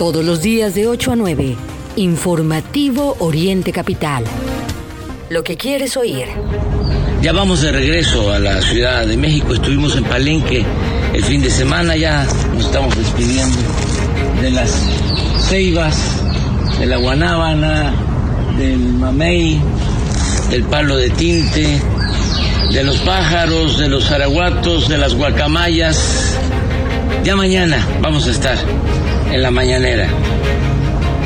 Todos los días de 8 a 9. Informativo Oriente Capital. Lo que quieres oír. Ya vamos de regreso a la Ciudad de México. Estuvimos en Palenque el fin de semana. Ya nos estamos despidiendo de las ceibas, de la guanábana, del mamey, del palo de tinte, de los pájaros, de los araguatos, de las guacamayas. Ya mañana vamos a estar en la mañanera.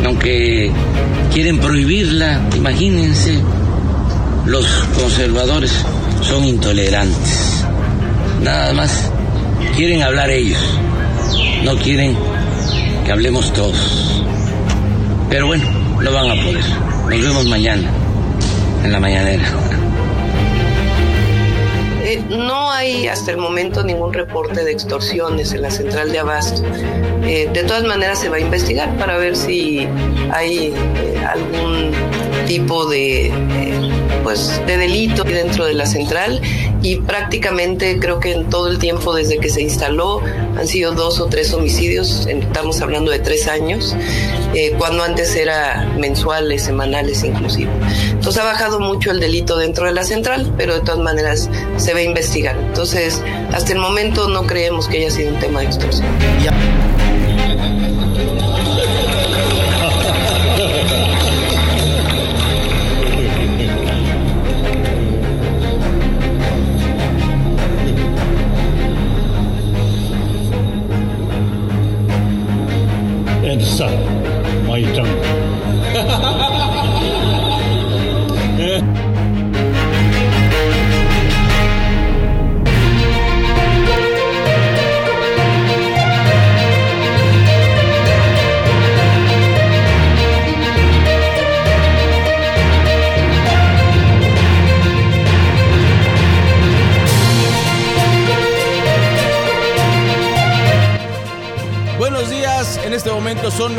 Aunque quieren prohibirla, imagínense, los conservadores son intolerantes. Nada más quieren hablar ellos, no quieren que hablemos todos. Pero bueno, no van a poder. Nos vemos mañana, en la mañanera. Eh, no hay hasta el momento ningún reporte de extorsiones en la central de abasto. Eh, de todas maneras se va a investigar para ver si hay eh, algún tipo de, pues, de delito dentro de la central y prácticamente creo que en todo el tiempo desde que se instaló han sido dos o tres homicidios, estamos hablando de tres años, cuando antes era mensuales, semanales inclusive. Entonces ha bajado mucho el delito dentro de la central, pero de todas maneras se a investigar. Entonces, hasta el momento no creemos que haya sido un tema de extorsión.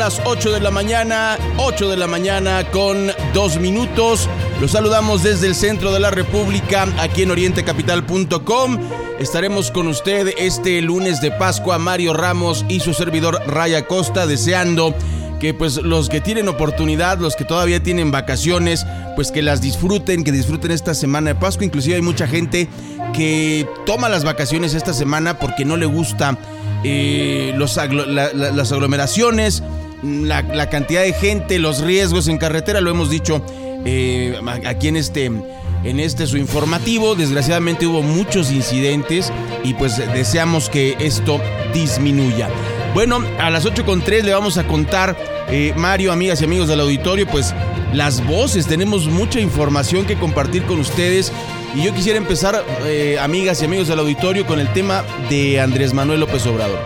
Las 8 de la mañana, 8 de la mañana con 2 minutos. Los saludamos desde el centro de la República, aquí en orientecapital.com. Estaremos con usted este lunes de Pascua, Mario Ramos y su servidor Raya Costa, deseando que pues los que tienen oportunidad, los que todavía tienen vacaciones, pues que las disfruten, que disfruten esta semana de Pascua. Inclusive hay mucha gente que toma las vacaciones esta semana porque no le gusta eh, los las aglomeraciones, la, cantidad de gente, los riesgos en carretera, lo hemos dicho eh, aquí en este, en este su informativo. Desgraciadamente hubo muchos incidentes y pues deseamos que esto disminuya. Bueno, a las 8.3 le vamos a contar, eh, Mario, amigas y amigos del auditorio, pues las voces, tenemos mucha información que compartir con ustedes y yo quisiera empezar, eh, amigas y amigos del auditorio, con el tema de Andrés Manuel López Obrador.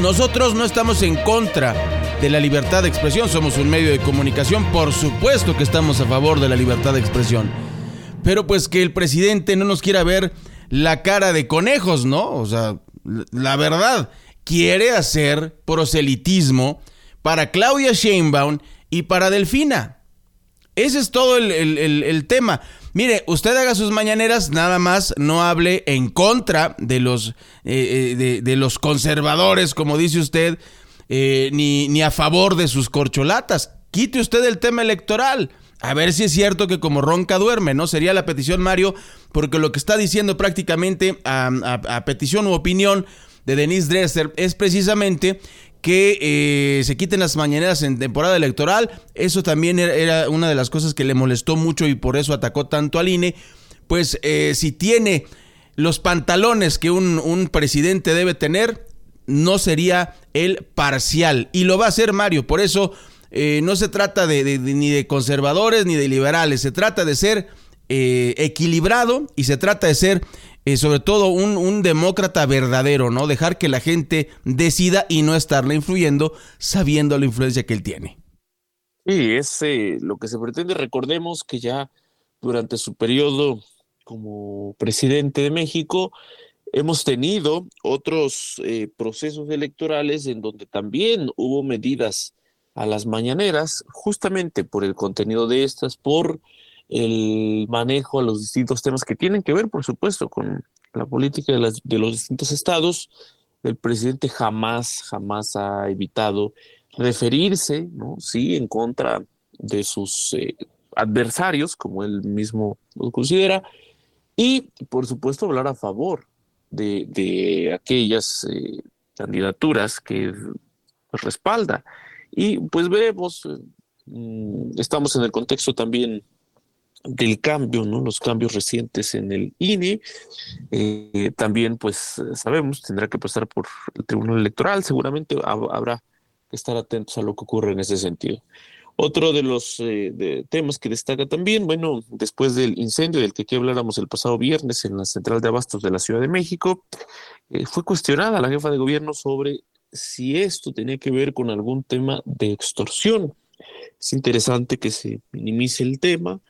Nosotros no estamos en contra de la libertad de expresión, somos un medio de comunicación, por supuesto que estamos a favor de la libertad de expresión. Pero pues que el presidente no nos quiera ver la cara de conejos, ¿no? O sea, la verdad, quiere hacer proselitismo para Claudia Sheinbaum y para Delfina. Ese es todo el, el tema. Mire, usted haga sus mañaneras, nada más no hable en contra de los, eh, eh, de, los conservadores, como dice usted, eh, ni, ni a favor de sus corcholatas. Quite usted el tema electoral. A ver si es cierto que como ronca duerme, ¿no? Sería la petición, Mario, porque lo que está diciendo prácticamente a, a petición u opinión de Denise Dresser es precisamente que eh, se quiten las mañaneras en temporada electoral. Eso también era, una de las cosas que le molestó mucho y por eso atacó tanto al INE. Pues eh, si tiene los pantalones que un, presidente debe tener, no sería el parcial. Y lo va a hacer Mario. Por eso eh, no se trata de, ni de conservadores ni de liberales. Se trata de ser equilibrado y se trata de ser eh, sobre todo un, demócrata verdadero, ¿no? Dejar que la gente decida y no estarle influyendo sabiendo la influencia que él tiene. Sí, es eh, lo que se pretende. Recordemos que ya durante su periodo como presidente de México hemos tenido otros eh, procesos electorales en donde también hubo medidas a las mañaneras, justamente por el contenido de estas, por el manejo a los distintos temas que tienen que ver, por supuesto, con la política de, los distintos estados el presidente jamás, jamás ha evitado referirse, ¿no? Sí, en contra de sus eh, adversarios, como él mismo lo considera, y por supuesto hablar a favor de, aquellas eh, candidaturas que respalda. Y pues veremos, mm, estamos en el contexto también del cambio, ¿no? Los cambios recientes en el INE. Eh, también, pues, sabemos, tendrá que pasar por el Tribunal Electoral. Seguramente habrá que estar atentos a lo que ocurre en ese sentido. Otro de los eh, temas que destaca también, bueno, después del incendio del que aquí habláramos el pasado viernes en la central de abastos de la Ciudad de México, eh, fue cuestionada la jefa de gobierno sobre si esto tenía que ver con algún tema de extorsión. Es interesante que se minimice el tema,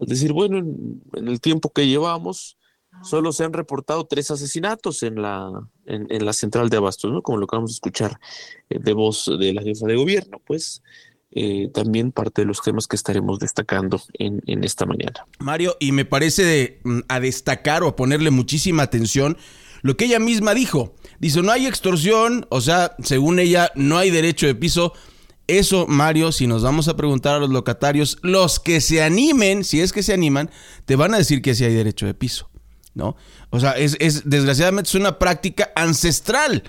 es decir, bueno, en, el tiempo que llevamos, solo se han reportado tres asesinatos en la, en, la central de abastos, ¿no? Como lo acabamos de escuchar eh, de voz de la jefa de gobierno, pues eh, también parte de los temas que estaremos destacando en, en esta mañana. Mario, y me parece mm, a destacar o a ponerle muchísima atención lo que ella misma dijo. Dice, no hay extorsión, o sea, según ella, no hay derecho de piso. Eso, Mario, si nos vamos a preguntar a los locatarios, los que se animen, si es que se animan, te van a decir que sí hay derecho de piso, ¿no? O sea, es, es desgraciadamente es una práctica ancestral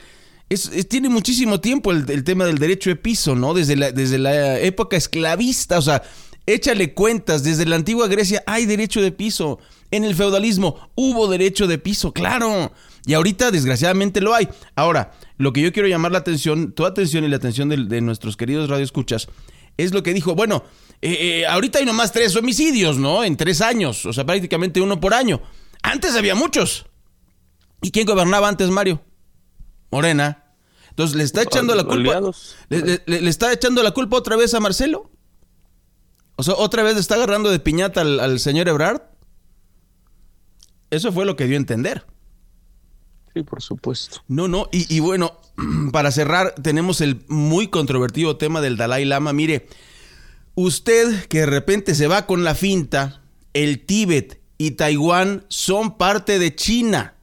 tiene muchísimo tiempo el, tema del derecho de piso, ¿no? Desde la, desde la época esclavista, o sea, échale cuentas, desde la antigua Grecia hay derecho de piso. En el feudalismo hubo derecho de piso, claro. Y ahorita, desgraciadamente, lo hay. Ahora, lo que yo quiero llamar la atención, toda atención y la atención de, nuestros queridos radioescuchas, es lo que dijo, bueno, eh, eh, ahorita hay nomás tres homicidios, ¿no? En tres años, o sea, prácticamente uno por año. Antes había muchos. ¿Y quién gobernaba antes, Mario? Morena. Entonces, ¿le está echando la culpa? Le, está echando la culpa otra vez a Marcelo? O sea, ¿otra vez le está agarrando de piñata al, señor Ebrard? Eso fue lo que dio a entender. Sí, por supuesto. No, no, y, y, bueno, para cerrar, tenemos el muy controvertido tema del Dalai Lama. Mire, usted que de repente se va con la finta, el Tíbet y Taiwán son parte de China.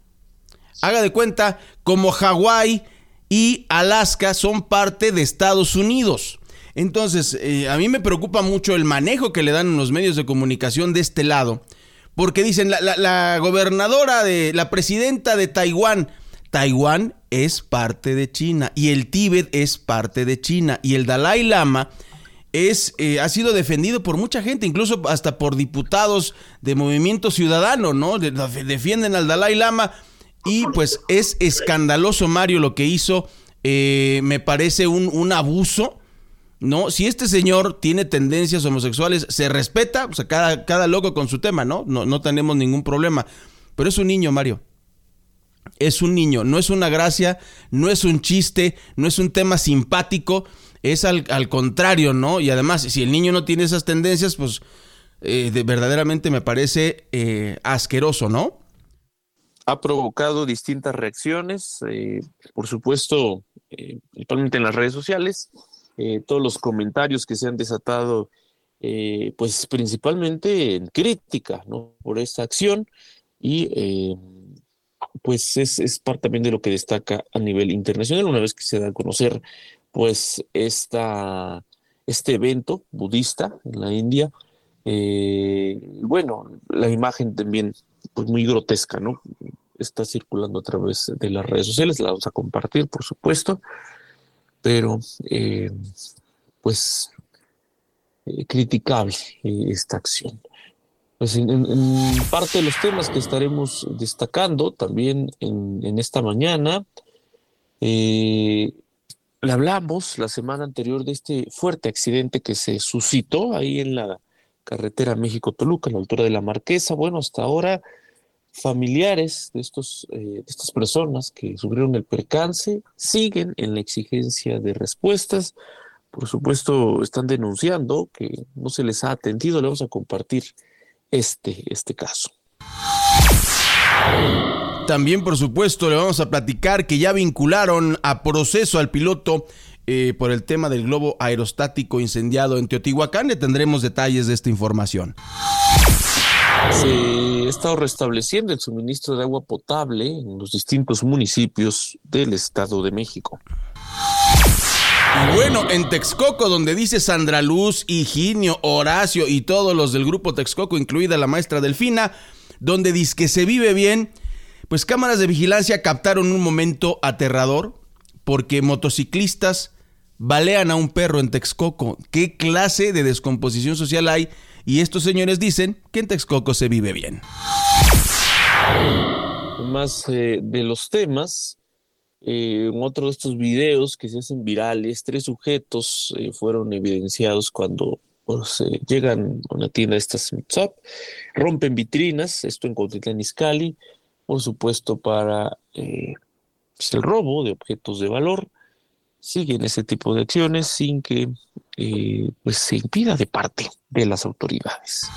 Haga de cuenta como Hawái y Alaska son parte de Estados Unidos. Entonces, eh, a mí me preocupa mucho el manejo que le dan los medios de comunicación de este lado, porque dicen, la, gobernadora de, la presidenta de Taiwán, Taiwán es parte de China y el Tíbet es parte de China y el Dalai Lama es, eh, ha sido defendido por mucha gente, incluso hasta por diputados de Movimiento Ciudadano, ¿no? defienden al Dalai Lama y pues es escandaloso, Mario, lo que hizo. Eh, me parece un, abuso. ¿No? Si este señor tiene tendencias homosexuales, se respeta, o sea, cada, cada loco con su tema, ¿no? ¿no? No tenemos ningún problema. Pero es un niño, Mario. Es un niño, no es una gracia, no es un chiste, no es un tema simpático, es al, contrario, ¿no? Y además, si el niño no tiene esas tendencias, pues eh, verdaderamente me parece eh, asqueroso, ¿no? ha provocado distintas reacciones, eh, por supuesto, principalmente en las redes sociales, eh, todos los comentarios que se han desatado, pues principalmente en crítica ¿no? por esta acción y pues es, es, parte también de lo que destaca a nivel internacional una vez que se da a conocer pues esta, este evento budista en la India. bueno, la imagen también pues muy grotesca, ¿no? Está circulando a través de las redes sociales, la vamos a compartir, por supuesto, pero eh, pues eh, criticable eh, esta acción. Pues en, parte de los temas que estaremos destacando también en, esta mañana, le hablamos la semana anterior de este fuerte accidente que se suscitó ahí en la carretera México-Toluca, a la altura de la Marquesa. Bueno, hasta ahora familiares de, estos, eh, de estas personas que sufrieron el percance siguen en la exigencia de respuestas. Por supuesto, están denunciando que no se les ha atendido. Le vamos a compartir este, este caso. También, por supuesto, le vamos a platicar que ya vincularon a proceso al piloto eh, por el tema del globo aerostático incendiado en Teotihuacán. Le tendremos detalles de esta información. Se ha estado restableciendo el suministro de agua potable en los distintos municipios del Estado de México. Y bueno, en Texcoco, donde dice Sandra Luz, Higinio, Horacio y todos los del grupo Texcoco, incluida la maestra Delfina, donde dice que se vive bien, pues cámaras de vigilancia captaron un momento aterrador porque motociclistas balean a un perro en Texcoco. ¿Qué clase de descomposición social hay? Y estos señores dicen que en Texcoco se vive bien. Más eh, de los temas, eh, en otro de estos videos que se hacen virales, tres sujetos eh, fueron evidenciados cuando pues, llegan a una tienda de estas WhatsApp, rompen vitrinas, esto en Cuautitlán Izcalli, por supuesto para pues, el robo de objetos de valor, siguen ese tipo de acciones sin que eh, pues se impida de parte de las autoridades.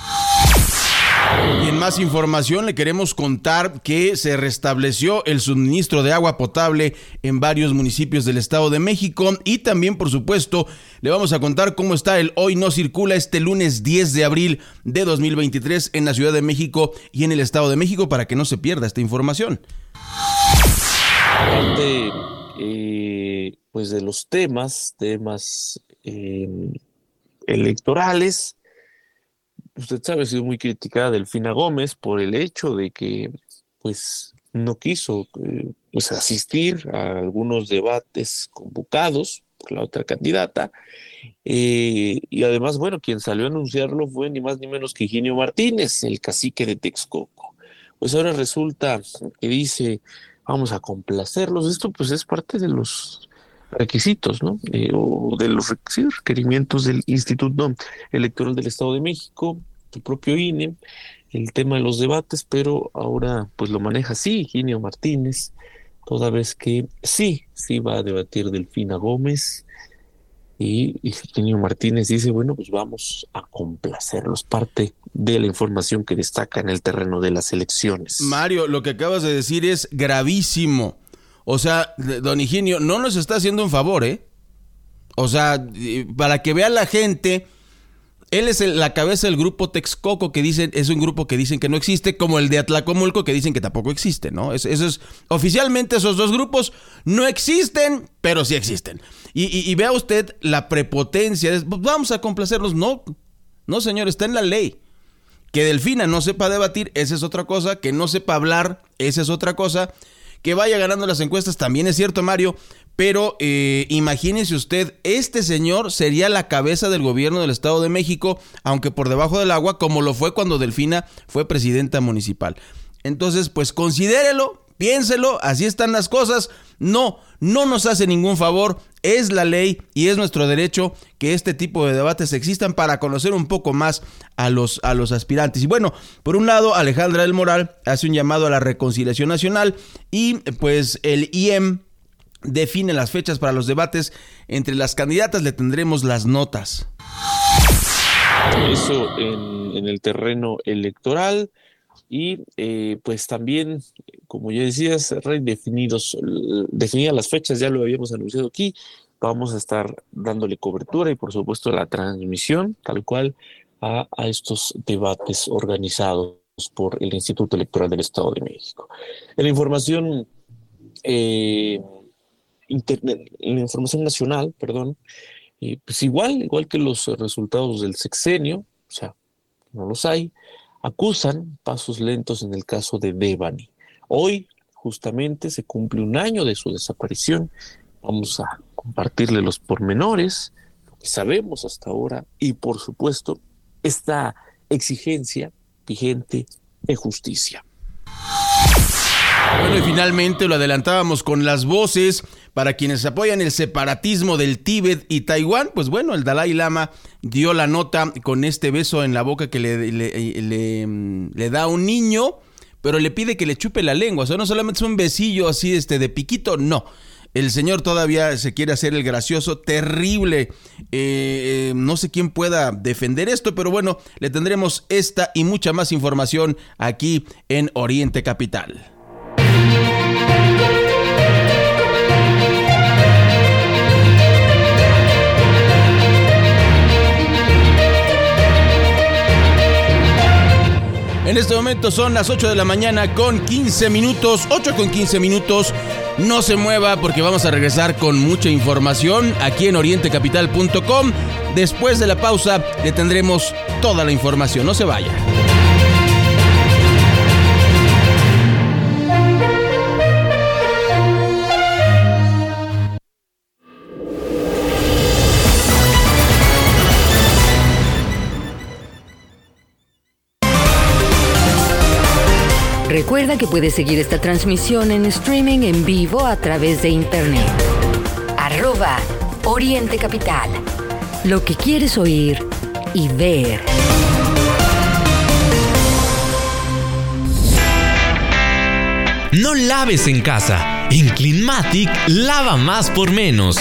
Y en más información le queremos contar que se restableció el suministro de agua potable en varios municipios del Estado de México y también por supuesto le vamos a contar cómo está el Hoy No Circula este lunes 10 de abril de 2023 en la Ciudad de México y en el Estado de México para que no se pierda esta información. Aparte, eh, pues de los temas, temas em, electorales, usted sabe, ha sido muy criticada Delfina Gómez por el hecho de que, pues, no quiso eh, pues, asistir a algunos debates convocados por la otra candidata. Eh, y además, bueno, quien salió a anunciarlo fue ni más ni menos que Higinio Martínez, el cacique de Texcoco. Pues ahora resulta que dice, vamos a complacerlos. Esto pues es parte de los requisitos, ¿no? Eh, o de los requerimientos del Instituto Electoral del Estado de México, su propio INE, el tema de los debates, pero ahora pues lo maneja así Ginio Martínez, toda vez que sí, sí va a debatir Delfina Gómez, y Eugenio Martínez dice, bueno, pues vamos a complacerlos, parte de la información que destaca en el terreno de las elecciones. Mario, lo que acabas de decir es gravísimo. O sea, don Higinio no nos está haciendo un favor, ¿eh? O sea, para que vea la gente él es la cabeza del grupo Texcoco que dicen, es un grupo que dicen que no existe, como el de Atlacomulco que dicen que tampoco existe, ¿no? eso es, oficialmente esos dos grupos no existen, pero sí existen. Y, vea usted la prepotencia, pues vamos a complacerlos, no, no señor, está en la ley. Que Delfina no sepa debatir, esa es otra cosa, que no sepa hablar, esa es otra cosa, que vaya ganando las encuestas, también es cierto Mario, pero eh, imagínese usted, este señor sería la cabeza del gobierno del Estado de México, aunque por debajo del agua, como lo fue cuando Delfina fue presidenta municipal. Entonces, pues considérelo, piénselo, así están las cosas. No, no nos hace ningún favor, es la ley y es nuestro derecho que este tipo de debates existan para conocer un poco más a los, a los aspirantes. Y bueno, por un lado, Alejandra del Moral hace un llamado a la reconciliación nacional y pues el IEM define las fechas para los debates. Entre las candidatas le tendremos las notas. Eso en, el terreno electoral y eh, pues también, como ya decías, redefinidos, definidas las fechas, ya lo habíamos anunciado aquí, vamos a estar dándole cobertura y por supuesto la transmisión tal cual a, estos debates organizados por el Instituto Electoral del Estado de México. En la información eh, la información nacional, perdón, pues igual, igual que los resultados del sexenio, o sea, no los hay, acusan pasos lentos en el caso de Devani. Hoy, justamente, se cumple un año de su desaparición. Vamos a compartirle los pormenores, lo que sabemos hasta ahora y, por supuesto, esta exigencia vigente de justicia. Bueno, y finalmente lo adelantábamos con las voces para quienes apoyan el separatismo del Tíbet y Taiwán. Pues bueno, el Dalai Lama dio la nota con este beso en la boca que le, le, da a un niño, pero le pide que le chupe la lengua. O sea, no solamente es un besillo así este, de piquito, no. El señor todavía se quiere hacer el gracioso, terrible. Eh, eh, no sé quién pueda defender esto, pero bueno, le tendremos esta y mucha más información aquí en Oriente Capital. En este momento son las 8 de la mañana con 15 minutos, 8 con 15 minutos. No se mueva porque vamos a regresar con mucha información aquí en orientecapital.com. Después de la pausa le tendremos toda la información, no se vaya. Recuerda que puedes seguir esta transmisión en streaming en vivo a través de internet. Arroba Oriente Capital. Lo que quieres oír y ver. No laves en casa. En Cleanmatic lava más por menos.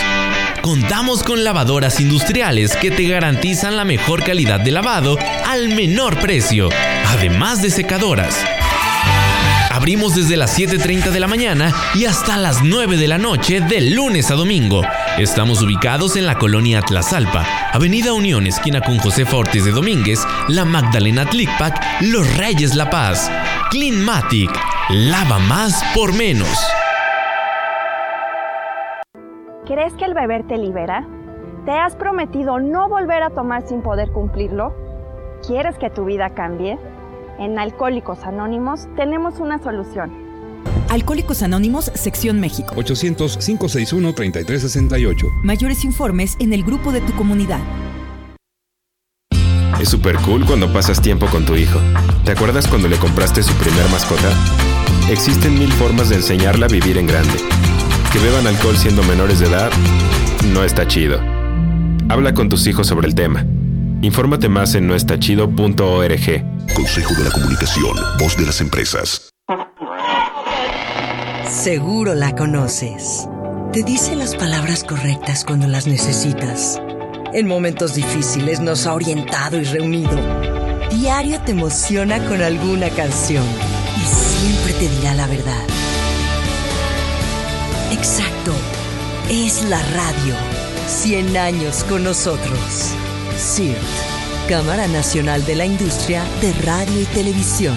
Contamos con lavadoras industriales que te garantizan la mejor calidad de lavado al menor precio, además de secadoras. Abrimos desde las 7.30 de la mañana y hasta las 9 de la noche de lunes a domingo. Estamos ubicados en la colonia Tlazalpa, Avenida Unión, esquina con José Fortes de Domínguez, La Magdalena Tlicpac, Los Reyes La Paz. Cleanmatic, lava más por menos. ¿Crees que el beber te libera? ¿Te has prometido no volver a tomar sin poder cumplirlo? ¿Quieres que tu vida cambie? En Alcohólicos Anónimos tenemos una solución. Alcohólicos Anónimos, Sección México. 800-561-3368. Mayores informes en el grupo de tu comunidad. Es súper cool cuando pasas tiempo con tu hijo. ¿Te acuerdas cuando le compraste su primer mascota? Existen mil formas de enseñarla a vivir en grande. Que beban alcohol siendo menores de edad no está chido. Habla con tus hijos sobre el tema. Infórmate más en noestachido.org. Consejo de la Comunicación, voz de las empresas. Seguro la conoces. Te dice las palabras correctas cuando las necesitas. En momentos difíciles nos ha orientado y reunido. Diario te emociona con alguna canción y siempre te dirá la verdad. Exacto, es la radio. 100 años con nosotros. CIRT, Cámara Nacional de la Industria de Radio y Televisión.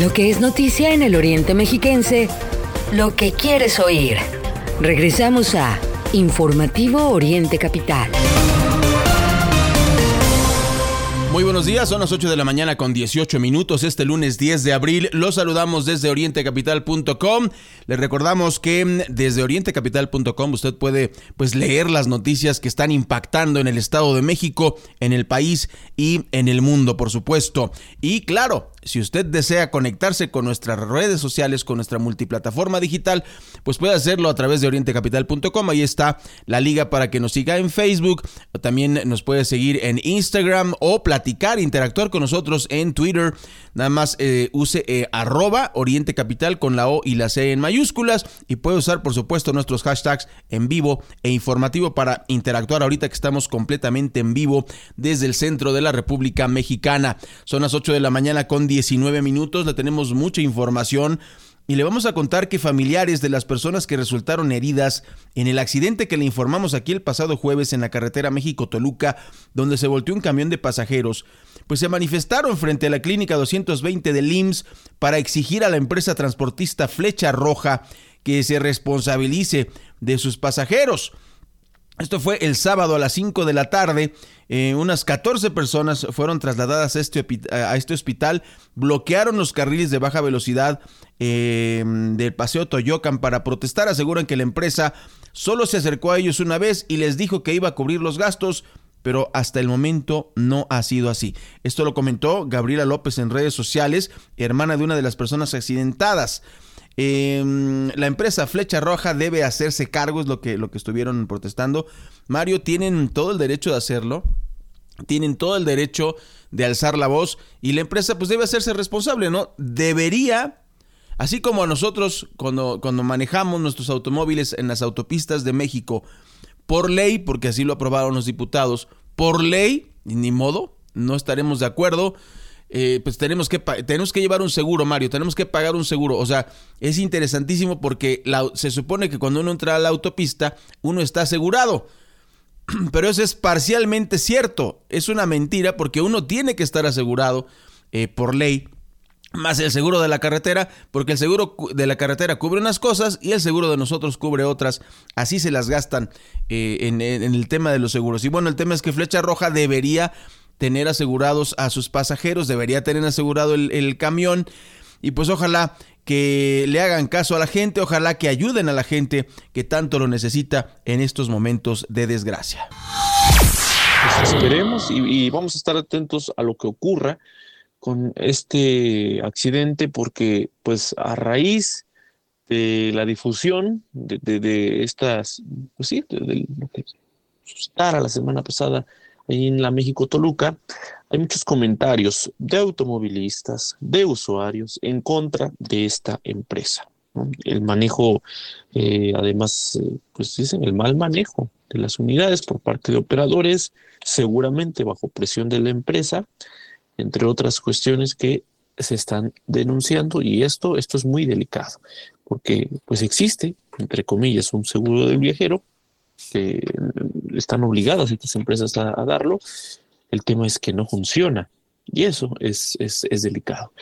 Lo que es noticia en el Oriente Mexiquense, lo que quieres oír. Regresamos a Informativo Oriente Capital. Muy buenos días, son las 8 de la mañana con 18 minutos este lunes 10 de abril. Los saludamos desde orientecapital.com. Les recordamos que desde orientecapital.com usted puede pues leer las noticias que están impactando en el Estado de México, en el país y en el mundo, por supuesto. Y claro, si usted desea conectarse con nuestras redes sociales, con nuestra multiplataforma digital, pues puede hacerlo a través de orientecapital.com. Ahí está la liga para que nos siga en Facebook. También nos puede seguir en Instagram o platicar, interactuar con nosotros en Twitter. Nada más eh, use eh, arroba Oriente Capital con la O y la C en mayúsculas. Y puede usar, por supuesto, nuestros hashtags en vivo e informativo para interactuar ahorita que estamos completamente en vivo desde el centro de la República Mexicana. Son las 8 de la mañana con 19 minutos, le tenemos mucha información y le vamos a contar que familiares de las personas que resultaron heridas en el accidente que le informamos aquí el pasado jueves en la carretera México-Toluca, donde se volteó un camión de pasajeros, pues se manifestaron frente a la clínica 220 del IMSS para exigir a la empresa transportista Flecha Roja que se responsabilice de sus pasajeros. Esto fue el sábado a las 5 de la tarde. Eh, unas 14 personas fueron trasladadas a este, a este, hospital, bloquearon los carriles de baja velocidad eh, del Paseo Toyocan para protestar. Aseguran que la empresa solo se acercó a ellos una vez y les dijo que iba a cubrir los gastos, pero hasta el momento no ha sido así. Esto lo comentó Gabriela López en redes sociales, hermana de una de las personas accidentadas. Em, la empresa Flecha Roja debe hacerse cargo, es lo que, lo que estuvieron protestando. Mario, tienen todo el derecho de hacerlo, tienen todo el derecho de alzar la voz y la empresa pues debe hacerse responsable, ¿no? Debería, así como a nosotros cuando, cuando manejamos nuestros automóviles en las autopistas de México, por ley, porque así lo aprobaron los diputados, por ley, ni modo, no estaremos de acuerdo. Eh, pues tenemos que, tenemos que llevar un seguro, Mario, tenemos que pagar un seguro. O sea, es interesantísimo porque se supone que cuando uno entra a la autopista, uno está asegurado. Pero eso es parcialmente cierto. Es una mentira porque uno tiene que estar asegurado eh, por ley. Más el seguro de la carretera, porque el seguro de la carretera cubre unas cosas y el seguro de nosotros cubre otras. Así se las gastan eh, en, el tema de los seguros. Y bueno, el tema es que Flecha Roja debería tener asegurados a sus pasajeros, debería tener asegurado el, camión. Y pues ojalá que le hagan caso a la gente, ojalá que ayuden a la gente que tanto lo necesita en estos momentos de desgracia. Pues esperemos y, vamos a estar atentos a lo que ocurra con este accidente porque pues a raíz de la difusión de, estas, pues sí, de, lo que suscitara la semana pasada en la México Toluca, hay muchos comentarios de automovilistas, de usuarios en contra de esta empresa. El manejo, eh, además, eh, pues dicen el mal manejo de las unidades por parte de operadores, seguramente bajo presión de la empresa, entre otras cuestiones que se están denunciando y esto, esto es muy delicado porque pues existe, entre comillas, un seguro del viajero que están obligadas estas empresas a, darlo. El tema es que no funciona y eso es, es, delicado.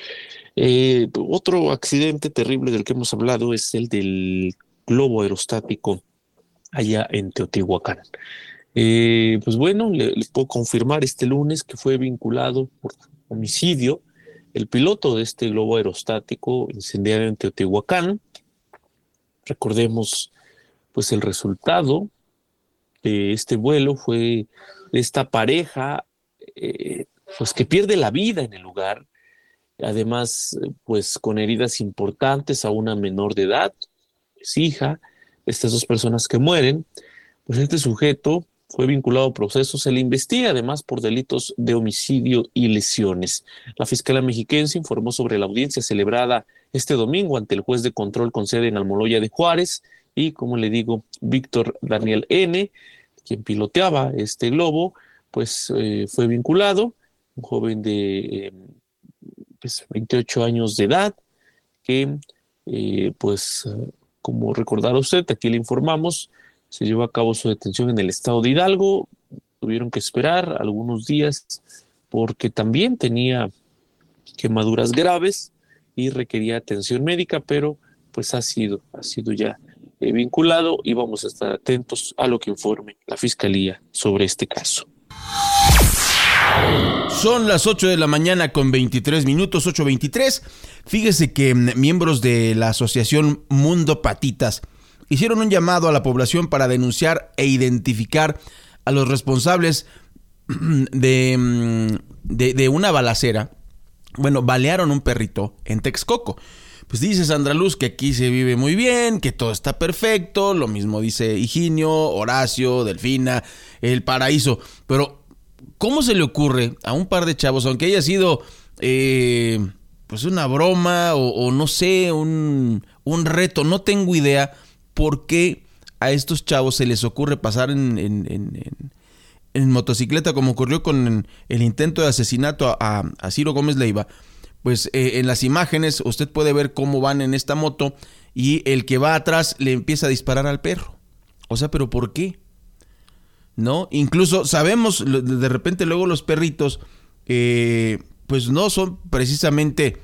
Eh, otro accidente terrible del que hemos hablado es el del globo aerostático allá en Teotihuacán. Eh, pues bueno, le, puedo confirmar este lunes que fue vinculado por homicidio el piloto de este globo aerostático incendiario en Teotihuacán. Recordemos pues el resultado este vuelo fue esta pareja eh, pues que pierde la vida en el lugar, además pues con heridas importantes a una menor de edad, es hija, estas dos personas que mueren, pues este sujeto fue vinculado a procesos, se le investiga además por delitos de homicidio y lesiones. La Fiscalía Mexiquense informó sobre la audiencia celebrada este domingo ante el juez de control con sede en Almoloya de Juárez y, como le digo, Víctor Daniel N., quien piloteaba este globo, pues eh, fue vinculado, un joven de 28 pues, años de edad, que eh, pues como recordará usted, aquí le informamos, se llevó a cabo su detención en el estado de Hidalgo, tuvieron que esperar algunos días porque también tenía quemaduras graves y requería atención médica, pero pues ha sido, ha sido ya eh, vinculado y vamos a estar atentos a lo que informe la Fiscalía sobre este caso. Son las 8 de la mañana con 23 minutos, 8.23. Fíjese que mm, miembros de la asociación Mundo Patitas hicieron un llamado a la población para denunciar e identificar a los responsables de, mm, de, de una balacera. Bueno, balearon un perrito en Texcoco. Pues dice Sandra Luz que aquí se vive muy bien, que todo está perfecto, lo mismo dice Higinio, Horacio, Delfina, el paraíso. Pero, ¿cómo se le ocurre a un par de chavos, aunque haya sido eh, pues una broma o, no sé, un, un, reto, no tengo idea por qué a estos chavos se les ocurre pasar en, en, motocicleta como ocurrió con el intento de asesinato a, a Ciro Gómez Leiva? Pues eh, en las imágenes usted puede ver cómo van en esta moto y el que va atrás le empieza a disparar al perro. O sea, pero ¿por qué? ¿No? Incluso sabemos, de repente luego los perritos, eh, pues no son precisamente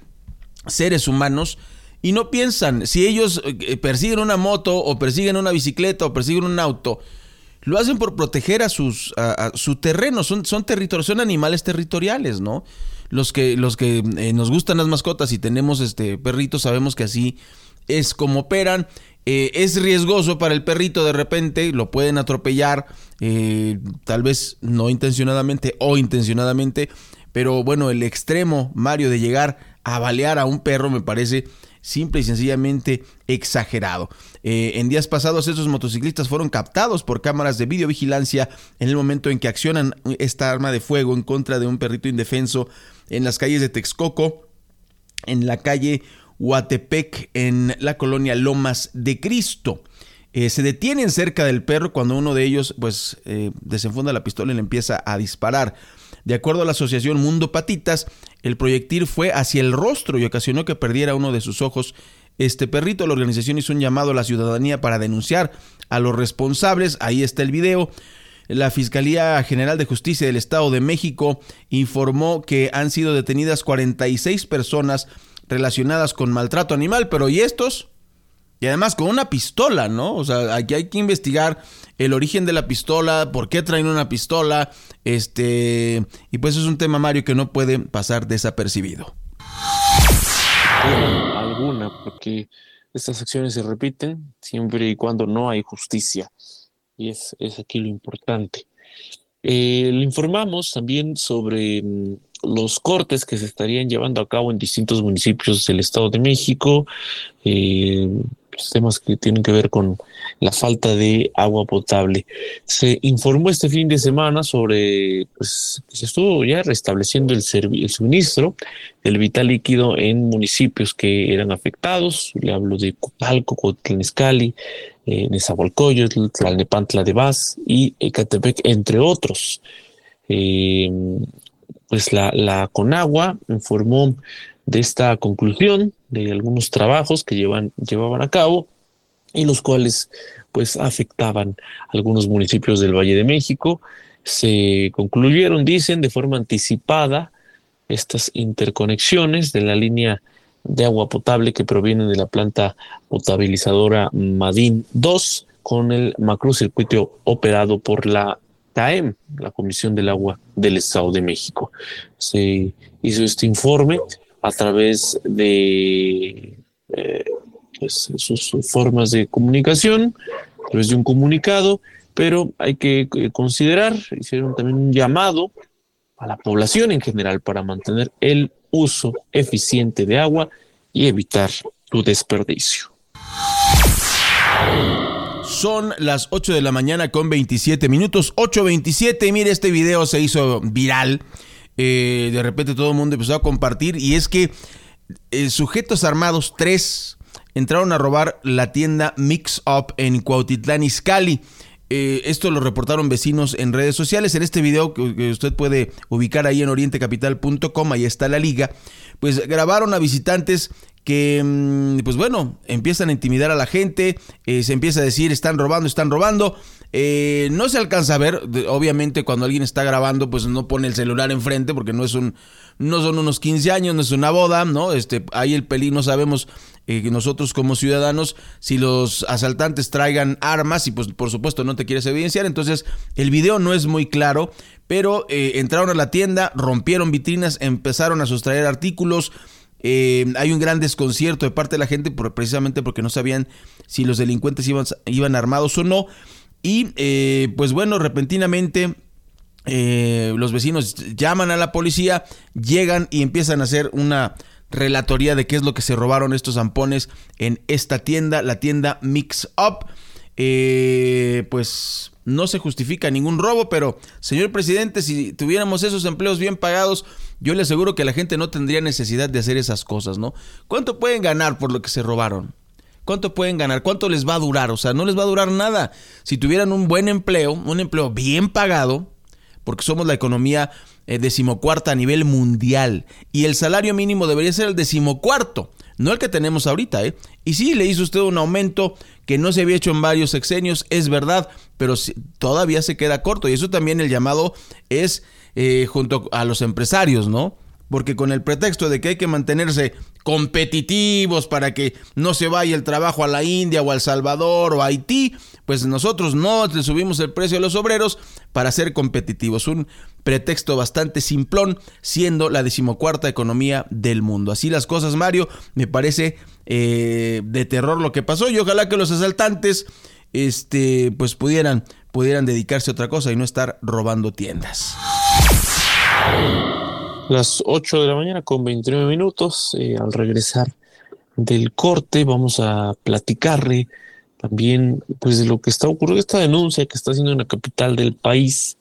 seres humanos y no piensan, si ellos eh, persiguen una moto o persiguen una bicicleta o persiguen un auto, lo hacen por proteger a, sus, a, su terreno, son, son, son animales territoriales, ¿no? Los que, los que eh, nos gustan las mascotas y tenemos este perritos, sabemos que así es como operan. Eh, es riesgoso para el perrito de repente, lo pueden atropellar, eh, tal vez no intencionadamente o intencionadamente, pero bueno, el extremo, Mario, de llegar a balear a un perro me parece simple y sencillamente exagerado. En días pasados estos motociclistas fueron captados por cámaras de videovigilancia en el momento en que accionan esta arma de fuego en contra de un perrito indefenso en las calles de Texcoco, en la calle Huatepec, en la colonia Lomas de Cristo. Eh, se detienen cerca del perro cuando uno de ellos pues eh, desenfunda la pistola y le empieza a disparar. De acuerdo a la asociación Mundo Patitas, el proyectil fue hacia el rostro y ocasionó que perdiera uno de sus ojos. Este perrito, la organización hizo un llamado a la ciudadanía para denunciar a los responsables. Ahí está el video. La Fiscalía General de Justicia del Estado de México informó que han sido detenidas 46 personas relacionadas con maltrato animal, pero ¿y estos? Y además con una pistola, ¿no? O sea, aquí hay que investigar el origen de la pistola, por qué traen una pistola, este, y pues es un tema, Mario, que no puede pasar desapercibido. Alguna, porque estas acciones se repiten siempre y cuando no hay justicia. Y es, es aquí lo importante. Eh, le informamos también sobre mm, los cortes que se estarían llevando a cabo en distintos municipios del Estado de México. Eh, temas que tienen que ver con la falta de agua potable. Se informó este fin de semana sobre pues, se estuvo ya restableciendo el, el suministro del vital líquido en municipios que eran afectados. Le hablo de Copalco, Cotlenzcali, eh, Nezahualcóyotl, Tlalnepantla de Vaz y Ecatepec, entre otros. Eh, pues la, la Conagua informó de esta conclusión de algunos trabajos que llevan, llevaban a cabo y los cuales pues afectaban a algunos municipios del Valle de México. Se concluyeron, dicen, de forma anticipada estas interconexiones de la línea de agua potable que proviene de la planta potabilizadora Madin 2 con el macrocircuito operado por la CAEM, la Comisión del Agua del Estado de México. Se hizo este informe a través de eh, pues, sus, formas de comunicación, a través de un comunicado, pero hay que eh, considerar, hicieron también un llamado a la población en general para mantener el uso eficiente de agua y evitar su desperdicio. Son las 8 de la mañana con 27 minutos, 8.27, mire este video se hizo viral eh, de repente todo el mundo empezó a compartir y es que eh, sujetos armados, tres, entraron a robar la tienda Mix Up en Cuautitlán Izcalli. Eh, esto lo reportaron vecinos en redes sociales. En este video que, usted puede ubicar ahí en orientecapital.com, ahí está la liga, pues grabaron a visitantes que, mm, pues bueno, empiezan a intimidar a la gente, se empieza a decir, están robando, están robando. Eh, no se alcanza a ver, obviamente cuando alguien está grabando, pues no pone el celular enfrente porque no es un, no son unos 15 años, no es una boda, ¿no? Este, ahí el peligro, no sabemos eh, nosotros como ciudadanos si los asaltantes traigan armas y pues por supuesto no te quieres evidenciar, entonces el video no es muy claro, pero eh, entraron a la tienda, rompieron vitrinas, empezaron a sustraer artículos. hay un gran desconcierto de parte de la gente precisamente porque no sabían si los delincuentes iban, iban armados o no. Y eh, pues bueno, repentinamente eh, los vecinos llaman a la policía, llegan y empiezan a hacer una relatoría de qué es lo que se robaron estos zampones en esta tienda, la tienda Mix Up. Eh, pues no se justifica ningún robo, pero señor presidente, si tuviéramos esos empleos bien pagados, yo le aseguro que la gente no tendría necesidad de hacer esas cosas, ¿no? ¿Cuánto pueden ganar por lo que se robaron? ¿Cuánto pueden ganar? ¿Cuánto les va a durar? O sea, no les va a durar nada. Si tuvieran un buen empleo, un empleo bien pagado, porque somos la economía eh, decimocuarta a nivel mundial, y el salario mínimo debería ser el decimocuarto, no el que tenemos ahorita, ¿eh? Y sí, le hizo usted un aumento que no se había hecho en varios sexenios, es verdad, pero todavía se queda corto, y eso también el llamado es eh, junto a los empresarios, ¿no? porque con el pretexto de que hay que mantenerse competitivos para que no se vaya el trabajo a la India o a El Salvador o a Haití, pues nosotros no le subimos el precio a los obreros para ser competitivos. Un pretexto bastante simplón, siendo la decimocuarta economía del mundo. Así las cosas, Mario, me parece eh, de terror lo que pasó y ojalá que los asaltantes este, pues pudieran, pudieran dedicarse a otra cosa y no estar robando tiendas. Las 8 de la mañana con 29 minutos, eh, al regresar del corte vamos a platicarle también pues de lo que está ocurriendo, esta denuncia que está haciendo en la capital del país,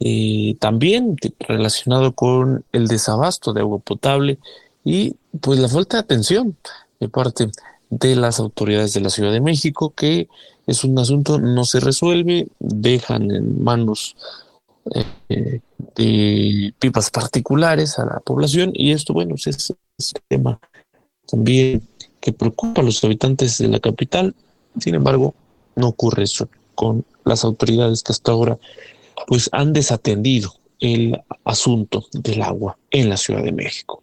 eh, también relacionado con el desabasto de agua potable y pues la falta de atención de parte de las autoridades de la Ciudad de México, que es un asunto no se resuelve, dejan en manos eh, de pipas particulares a la población y esto, bueno, es, un tema también que preocupa a los habitantes de la capital. Sin embargo, no ocurre eso con las autoridades que hasta ahora pues han desatendido el asunto del agua en la Ciudad de México.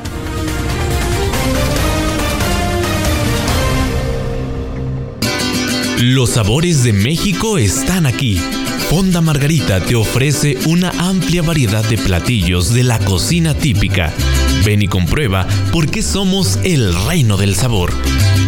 Los sabores de México están aquí. Fonda Margarita te ofrece una amplia variedad de platillos de la cocina típica. Ven y comprueba por qué somos el reino del sabor.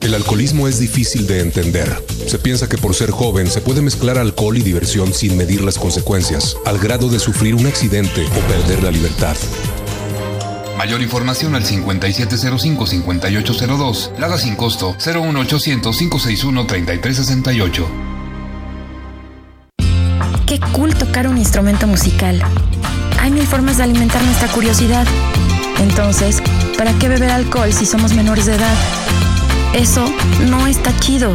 El alcoholismo es difícil de entender. Se piensa que por ser joven se puede mezclar alcohol y diversión sin medir las consecuencias, al grado de sufrir un accidente o perder la libertad. Mayor información al 5705-5802, Lada sin costo 01800-561-3368. Qué cool tocar un instrumento musical. Hay mil formas de alimentar nuestra curiosidad. Entonces, ¿para qué beber alcohol si somos menores de edad? Eso no está chido.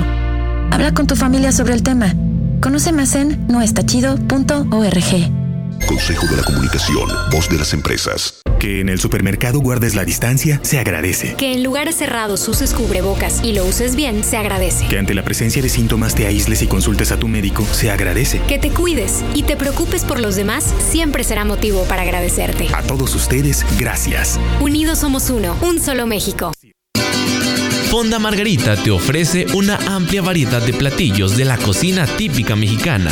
Habla con tu familia sobre el tema. Conoce más en noestachido.org. Consejo de la Comunicación, voz de las empresas. Que en el supermercado guardes la distancia, se agradece. Que en lugares cerrados uses cubrebocas y lo uses bien, se agradece. Que ante la presencia de síntomas te aísles y consultes a tu médico, se agradece. Que te cuides y te preocupes por los demás, siempre será motivo para agradecerte. A todos ustedes, gracias. Unidos somos uno, un solo México. Fonda Margarita te ofrece una amplia variedad de platillos de la cocina típica mexicana.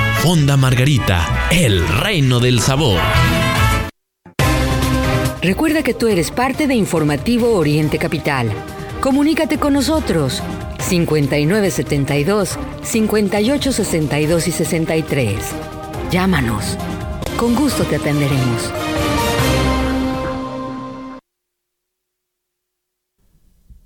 Fonda Margarita, el reino del sabor. Recuerda que tú eres parte de Informativo Oriente Capital. Comunícate con nosotros 5972 5862 y 63. Llámanos. Con gusto te atenderemos.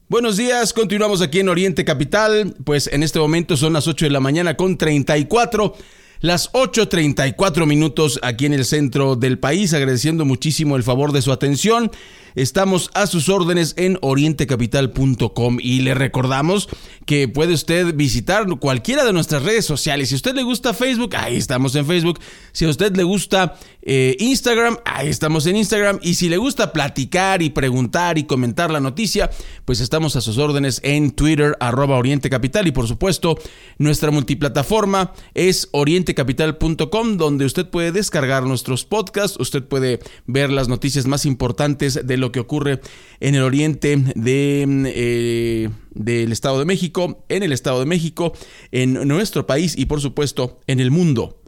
Buenos días, continuamos aquí en Oriente Capital, pues en este momento son las 8 de la mañana con 34. Las 8.34 minutos aquí en el centro del país, agradeciendo muchísimo el favor de su atención. Estamos a sus órdenes en orientecapital.com y le recordamos que puede usted visitar cualquiera de nuestras redes sociales. Si a usted le gusta Facebook, ahí estamos en Facebook. Si a usted le gusta eh, Instagram, ahí estamos en Instagram. Y si le gusta platicar y preguntar y comentar la noticia, pues estamos a sus órdenes en Twitter, arroba Oriente Capital. Y por supuesto, nuestra multiplataforma es orientecapital.com, donde usted puede descargar nuestros podcasts, usted puede ver las noticias más importantes de lo que ocurre en el oriente de, eh, del Estado de México, en el Estado de México, en nuestro país y por supuesto en el mundo.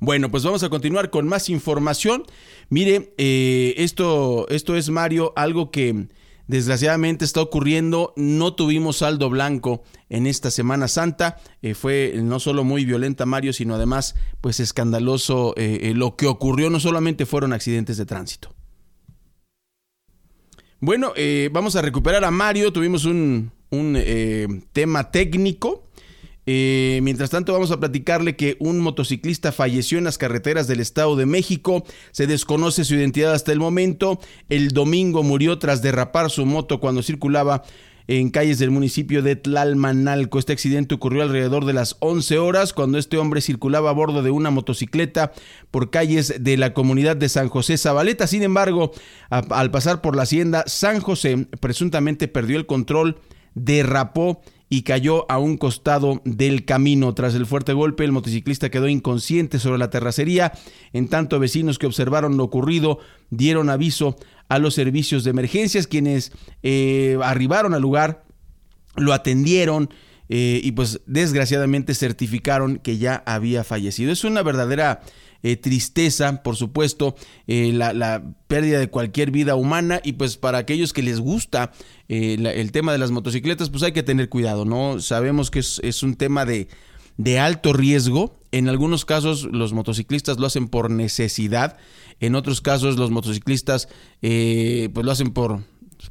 Bueno, pues vamos a continuar con más información. Mire, eh, esto, esto es Mario, algo que desgraciadamente está ocurriendo. No tuvimos saldo blanco en esta Semana Santa. Eh, fue no solo muy violenta, Mario, sino además, pues escandaloso eh, lo que ocurrió. No solamente fueron accidentes de tránsito. Bueno, vamos a recuperar a Mario. Tuvimos un, un tema técnico. Eh, mientras tanto, vamos a platicarle que un motociclista falleció en las carreteras del Estado de México. Se desconoce su identidad hasta el momento. El domingo murió tras derrapar su moto cuando circulaba en calles del municipio de Tlalmanalco. Este accidente ocurrió alrededor de las 11 horas cuando este hombre circulaba a bordo de una motocicleta por calles de la comunidad de San José Zabaleta. Sin embargo, al pasar por la hacienda San José, presuntamente perdió el control, derrapó y cayó a un costado del camino. Tras el fuerte golpe, el motociclista quedó inconsciente sobre la terracería. En tanto, vecinos que observaron lo ocurrido dieron aviso a los servicios de emergencias, quienes eh, arribaron al lugar, lo atendieron. Eh, y pues desgraciadamente certificaron que ya había fallecido. Es una verdadera eh, tristeza, por supuesto, eh, la, pérdida de cualquier vida humana y pues para aquellos que les gusta eh, el tema de las motocicletas, pues hay que tener cuidado, ¿no? Sabemos que es, un tema de, de alto riesgo. En algunos casos los motociclistas lo hacen por necesidad, en otros casos los motociclistas pues lo hacen por,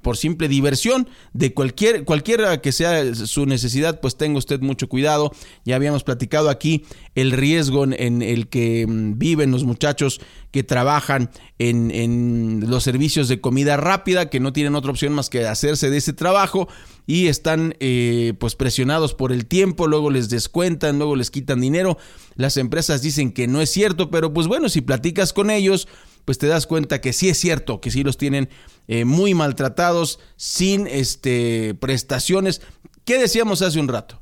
por simple diversión de cualquier cualquiera que sea su necesidad, pues tenga usted mucho cuidado. Ya habíamos platicado aquí el riesgo en, el que mm, viven los muchachos que trabajan en, en, los servicios de comida rápida, que no tienen otra opción más que hacerse de ese trabajo y están eh, pues presionados por el tiempo, luego les descuentan, luego les quitan dinero. Las empresas dicen que no es cierto, pero pues bueno, si platicas con ellos, pues te das cuenta que sí es cierto, que sí los tienen eh, muy maltratados, sin este, prestaciones. ¿Qué decíamos hace un rato?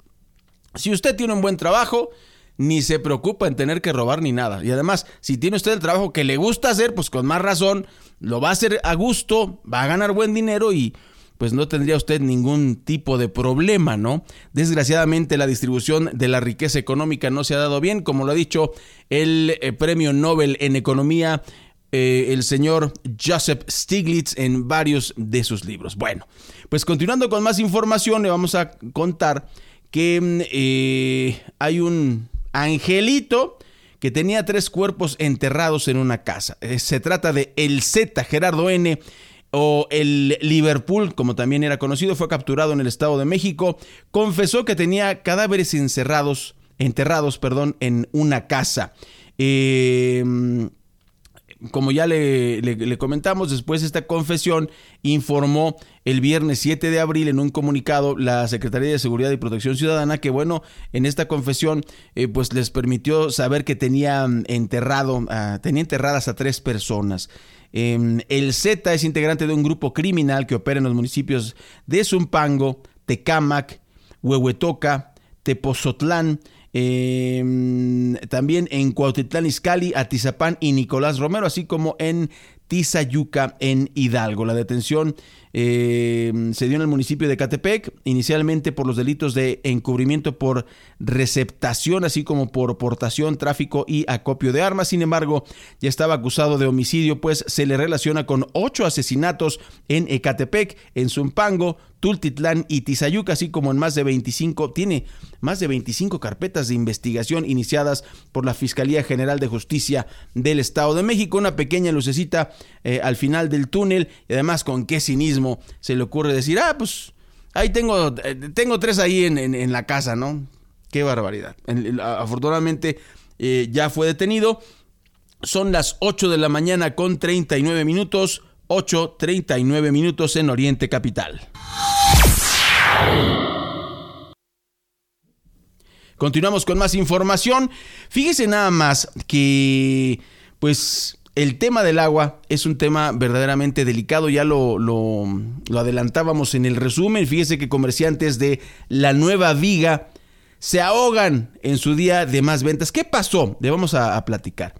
Si usted tiene un buen trabajo, ni se preocupa en tener que robar ni nada. Y además, si tiene usted el trabajo que le gusta hacer, pues con más razón, lo va a hacer a gusto, va a ganar buen dinero y pues no tendría usted ningún tipo de problema, ¿no? Desgraciadamente la distribución de la riqueza económica no se ha dado bien, como lo ha dicho el eh, premio Nobel en Economía eh, el señor Joseph Stiglitz en varios de sus libros. Bueno, pues continuando con más información, le vamos a contar que mm, eh, hay un angelito que tenía tres cuerpos enterrados en una casa. Eh, se trata de el Z Gerardo N o el Liverpool, como también era conocido, fue capturado en el Estado de México. Confesó que tenía cadáveres encerrados, enterrados, perdón, en una casa. Eh, como ya le, comentamos, después de esta confesión informó el viernes 7 de abril en un comunicado la Secretaría de Seguridad y Protección Ciudadana que bueno, en esta confesión eh, pues les permitió saber que tenía enterrado, tenía enterradas a tres personas. Em, el Z es integrante de un grupo criminal que opera en los municipios de Zumpango, Tecámac, Huehuetoca, Tepozotlán, Em, también en Cuautitlán Izcalli, Atizapán y Nicolás Romero, así como en Tizayuca en Hidalgo. La detención eh, se dio en el municipio de Catepec, inicialmente por los delitos de encubrimiento por receptación, así como por portación, tráfico y acopio de armas. Sin embargo, ya estaba acusado de homicidio, pues se le relaciona con ocho asesinatos en Ecatepec, en Zumpango, Tultitlán y Tizayuca, así como en más de 25, tiene más de 25 carpetas de investigación iniciadas por la Fiscalía General de Justicia del Estado de México. Una pequeña lucecita eh, al final del túnel y además con qué cinismo se le ocurre decir, ah, pues ahí tengo, eh, tengo tres ahí en, la casa, ¿no? Qué barbaridad. Afortunadamente eh, ya fue detenido. Son las 8 de la mañana con 39 minutos. 8.39 minutos en Oriente Capital. Continuamos con más información. Fíjese nada más que, pues, el tema del agua es un tema verdaderamente delicado, ya lo, adelantábamos en el resumen. Fíjese que comerciantes de la nueva viga se ahogan en su día de más ventas. ¿Qué pasó? Le vamos a platicar.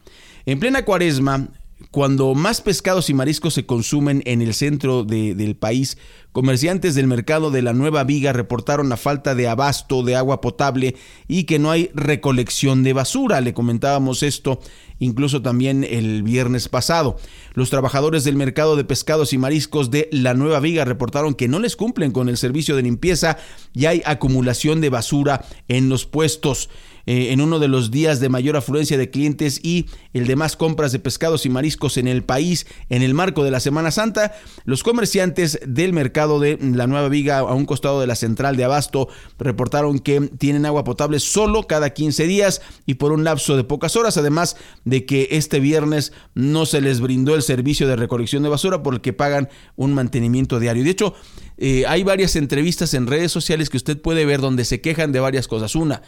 En plena cuaresma, cuando más pescados y mariscos se consumen en el centro del país, comerciantes del mercado de la Nueva Viga reportaron la falta de abasto de agua potable y que no hay recolección de basura. Le comentábamos esto incluso también el viernes pasado. Los trabajadores del mercado de pescados y mariscos de la Nueva Viga reportaron que no les cumplen con el servicio de limpieza y hay acumulación de basura en los puestos. Eh, en uno de los días de mayor afluencia de clientes y el de más compras de pescados y mariscos en el país en el marco de la Semana Santa, los comerciantes del mercado de la Nueva Viga a un costado de la central de Abasto reportaron que tienen agua potable solo cada 15 días y por un lapso de pocas horas, además de que este viernes no se les brindó el servicio de recolección de basura por el que pagan un mantenimiento diario. De hecho, eh, hay varias entrevistas en redes sociales que usted puede ver donde se quejan de varias cosas. Una,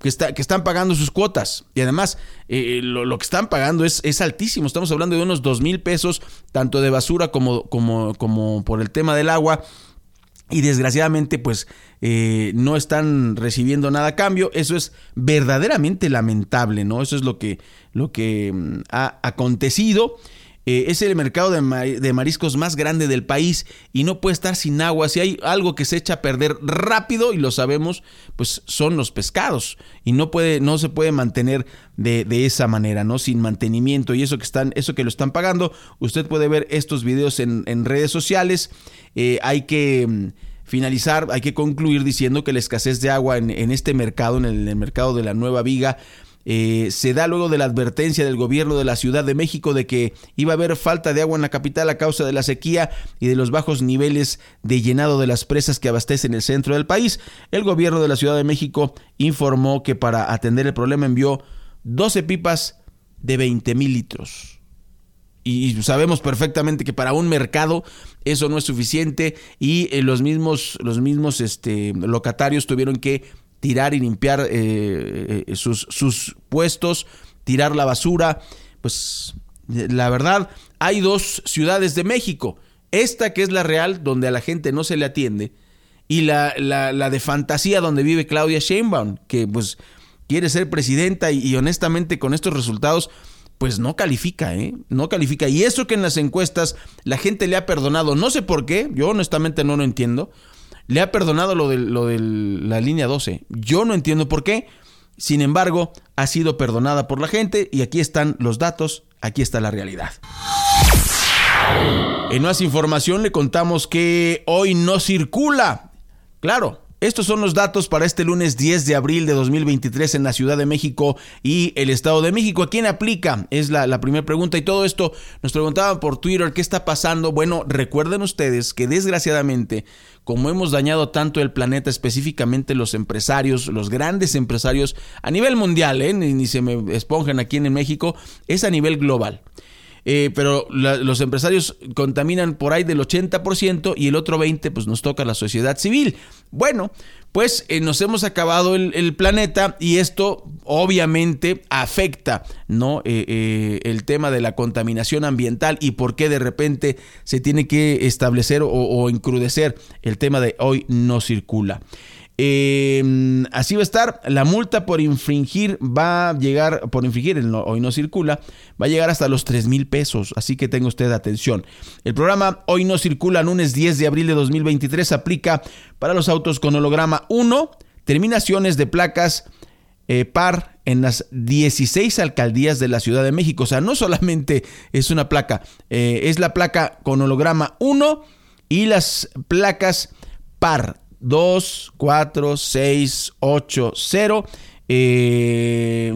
que, está, que están pagando sus cuotas. Y además, eh, eh, lo, que están pagando es, es, altísimo. Estamos hablando de unos dos mil pesos, tanto de basura como, como, como por el tema del agua. Y desgraciadamente, pues eh, no están recibiendo nada a cambio. Eso es verdaderamente lamentable, ¿no? Eso es lo que, lo que mm, ha acontecido. Eh, es el mercado de, mariscos más grande del país y no puede estar sin agua. Si hay algo que se echa a perder rápido, y lo sabemos, pues son los pescados. Y no, puede, no se puede mantener de, esa manera, ¿no? Sin mantenimiento. Y eso que están, eso que lo están pagando, usted puede ver estos videos en, redes sociales. Eh, hay que mm, finalizar, hay que concluir diciendo que la escasez de agua en, este mercado, en el mercado de la Nueva Viga, eh, se da luego de la advertencia del gobierno de la Ciudad de México de que iba a haber falta de agua en la capital a causa de la sequía y de los bajos niveles de llenado de las presas que abastecen el centro del país. El gobierno de la Ciudad de México informó que para atender el problema envió 12 pipas de 20 mil litros. Y sabemos perfectamente que para un mercado eso no es suficiente y eh, los mismos, los mismos este, locatarios tuvieron que tirar y limpiar eh, eh, sus, sus puestos, tirar la basura. Pues la verdad, hay dos ciudades de México. Esta que es la real, donde a la gente no se le atiende, y la, la, de fantasía donde vive Claudia Sheinbaum, que pues quiere ser presidenta y, honestamente con estos resultados pues no califica, ¿eh? No califica. Y eso que en las encuestas la gente le ha perdonado, no sé por qué, yo honestamente no lo entiendo, le ha perdonado lo de, lo de la línea 12. Yo no entiendo por qué. Sin embargo, ha sido perdonada por la gente y aquí están los datos, aquí está la realidad. En más información le contamos que hoy no circula. Claro, estos son los datos para este lunes 10 de abril de 2023 en la Ciudad de México y el Estado de México. ¿A quién aplica? Es la, primera pregunta. Y todo esto nos preguntaban por Twitter qué está pasando. Bueno, recuerden ustedes que desgraciadamente, como hemos dañado tanto el planeta, específicamente los empresarios, los grandes empresarios a nivel mundial, ¿eh? ni, ni se me esponjan aquí en México, es a nivel global. Eh, pero los empresarios contaminan por ahí del 80% y el otro 20% pues nos toca la sociedad civil. Bueno, pues eh, nos hemos acabado el, planeta y esto obviamente afecta ¿no? Eh, el tema de la contaminación ambiental y por qué de repente se tiene que establecer o, o encrudecer el tema de hoy no circula. Em, así va a estar. La multa por infringir va a llegar, por infringir, hoy no circula, va a llegar hasta los 3 mil pesos. Así que tenga usted atención. El programa Hoy no circula, lunes 10 de abril de 2023, aplica para los autos con holograma 1, terminaciones de placas eh, par en las 16 alcaldías de la Ciudad de México. O sea, no solamente es una placa, eh, es la placa con holograma 1 y las placas par 2, 4, 6, 8, 0.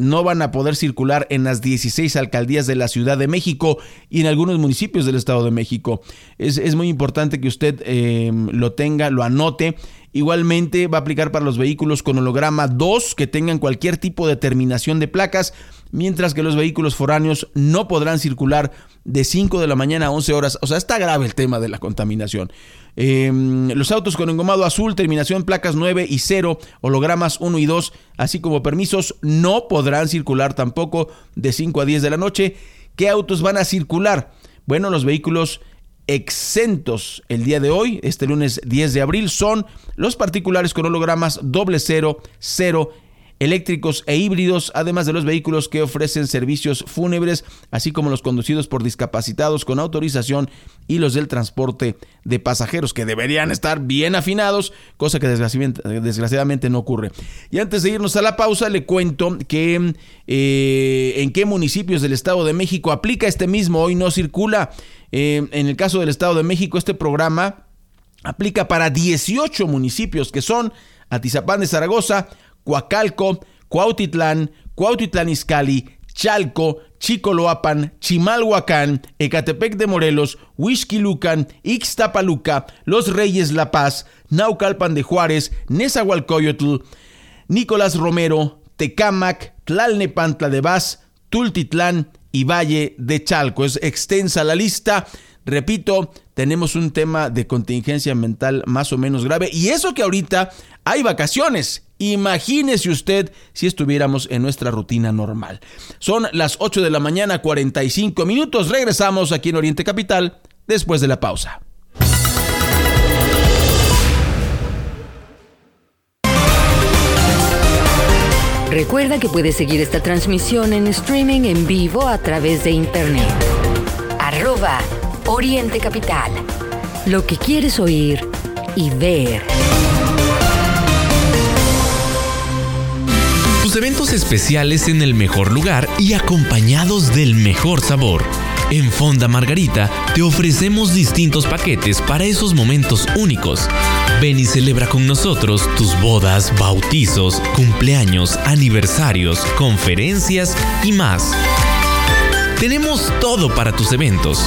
no van a poder circular en las 16 alcaldías de la Ciudad de México y en algunos municipios del Estado de México. Es, muy importante que usted em, lo tenga, lo anote Igualmente va a aplicar para los vehículos con holograma 2 que tengan cualquier tipo de terminación de placas, mientras que los vehículos foráneos no podrán circular de 5 de la mañana a 11 horas. O sea, está grave el tema de la contaminación. Em, los autos con engomado azul, terminación placas 9 y 0, hologramas 1 y 2, así como permisos, no podrán circular tampoco de 5 a 10 de la noche. ¿Qué autos van a circular? Bueno, los vehículos exentos el día de hoy, este lunes 10 de abril, son los particulares con hologramas doble cero, cero eléctricos e híbridos, además de los vehículos que ofrecen servicios fúnebres, así como los conducidos por discapacitados con autorización y los del transporte de pasajeros, que deberían estar bien afinados, cosa que desgraciadamente, no ocurre. Y antes de irnos a la pausa, le cuento que eh, en qué municipios del Estado de México aplica este mismo, hoy no circula. Eh, en el caso del Estado de México, este programa aplica para 18 municipios que son Atizapán de Zaragoza, Coacalco, Cuautitlán, Cuautitlán Izcalli, Chalco, Chicoloapan, Chimalhuacán, Ecatepec de Morelos, Huixquilucan, Ixtapaluca, Los Reyes La Paz, Naucalpan de Juárez, Nezahualcóyotl, Nicolás Romero, Tecámac, Tlalnepantla de Vaz, Tultitlán y Valle de Chalco. Es extensa la lista. Repito, tenemos un tema de contingencia mental más o menos grave y eso que ahorita hay vacaciones Imagínese usted si estuviéramos en nuestra rutina normal. Son las 8 de la mañana, 45 minutos. Regresamos aquí en Oriente Capital después de la pausa. Recuerda que puedes seguir esta transmisión en streaming en vivo a través de internet. Arroba Oriente Capital. Lo que quieres oír y ver. Eventos especiales en el mejor lugar y acompañados del mejor sabor. En Fonda Margarita te ofrecemos distintos paquetes para esos momentos únicos. Ven y celebra con nosotros tus bodas, bautizos, cumpleaños, aniversarios, conferencias y más. Tenemos todo para tus eventos.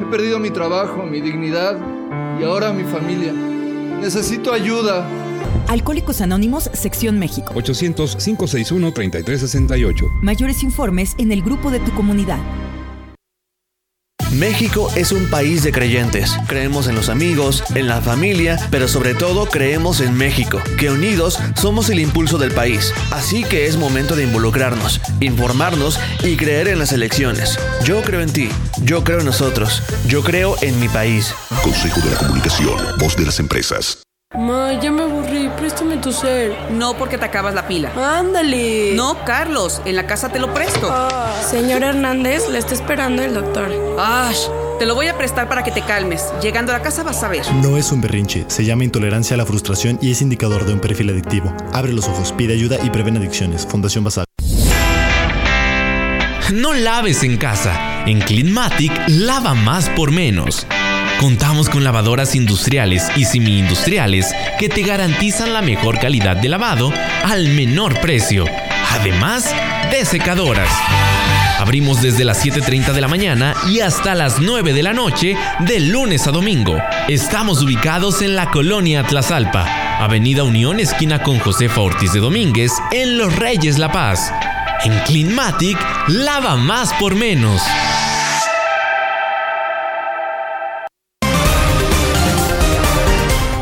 He perdido mi trabajo, mi dignidad y ahora mi familia. Necesito ayuda. Alcohólicos Anónimos, Sección México. 800-561-3368. Mayores informes en el grupo de tu comunidad. México es un país de creyentes. Creemos en los amigos, en la familia, pero sobre todo creemos en México, que unidos somos el impulso del país. Así que es momento de involucrarnos, informarnos y creer en las elecciones. Yo creo en ti, yo creo en nosotros, yo creo en mi país. Consejo de la Comunicación, voz de las empresas. Ma, ya me préstame tu cel. No porque te acabas la pila. Ándale. No, Carlos, en la casa te lo presto. Ah, señor Hernández, le está esperando el doctor. Ash, te lo voy a prestar para que te calmes. Llegando a la casa vas a ver. No es un berrinche, se llama intolerancia a la frustración y es indicador de un perfil adictivo. Abre los ojos, pide ayuda y prevén adicciones. Fundación Basal. No laves en casa. En Cleanmatic, lava más por menos. Contamos con lavadoras industriales y semi-industriales que te garantizan la mejor calidad de lavado al menor precio, además de secadoras. Abrimos desde las 7.30 de la mañana y hasta las 9 de la noche de lunes a domingo. Estamos ubicados en la colonia Tlazalpa, Avenida Unión, esquina con Josefa Ortiz de Domínguez, en Los Reyes La Paz. En Cleanmatic, lava más por menos.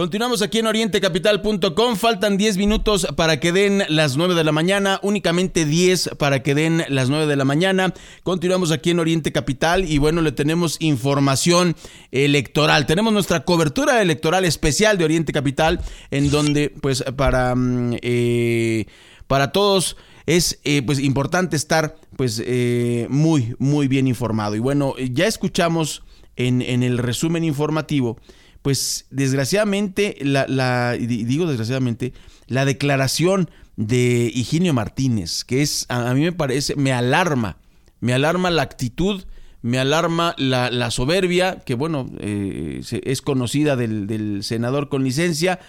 Continuamos aquí en orientecapital.com. Faltan 10 minutos para que den las 9 de la mañana. Únicamente 10 para que den las 9 de la mañana. Continuamos aquí en Oriente Capital y bueno, le tenemos información electoral. Tenemos nuestra cobertura electoral especial de Oriente Capital en donde pues para, mm, eh, para todos es eh, pues importante estar pues eh, muy muy bien informado. Y bueno, ya escuchamos en, en el resumen informativo pues desgraciadamente, la, digo desgraciadamente, la declaración de Higinio Martínez, que es, a, mí me parece, me alarma, me alarma la actitud, me alarma la, soberbia, que bueno, eh, es conocida del, del, senador con licencia,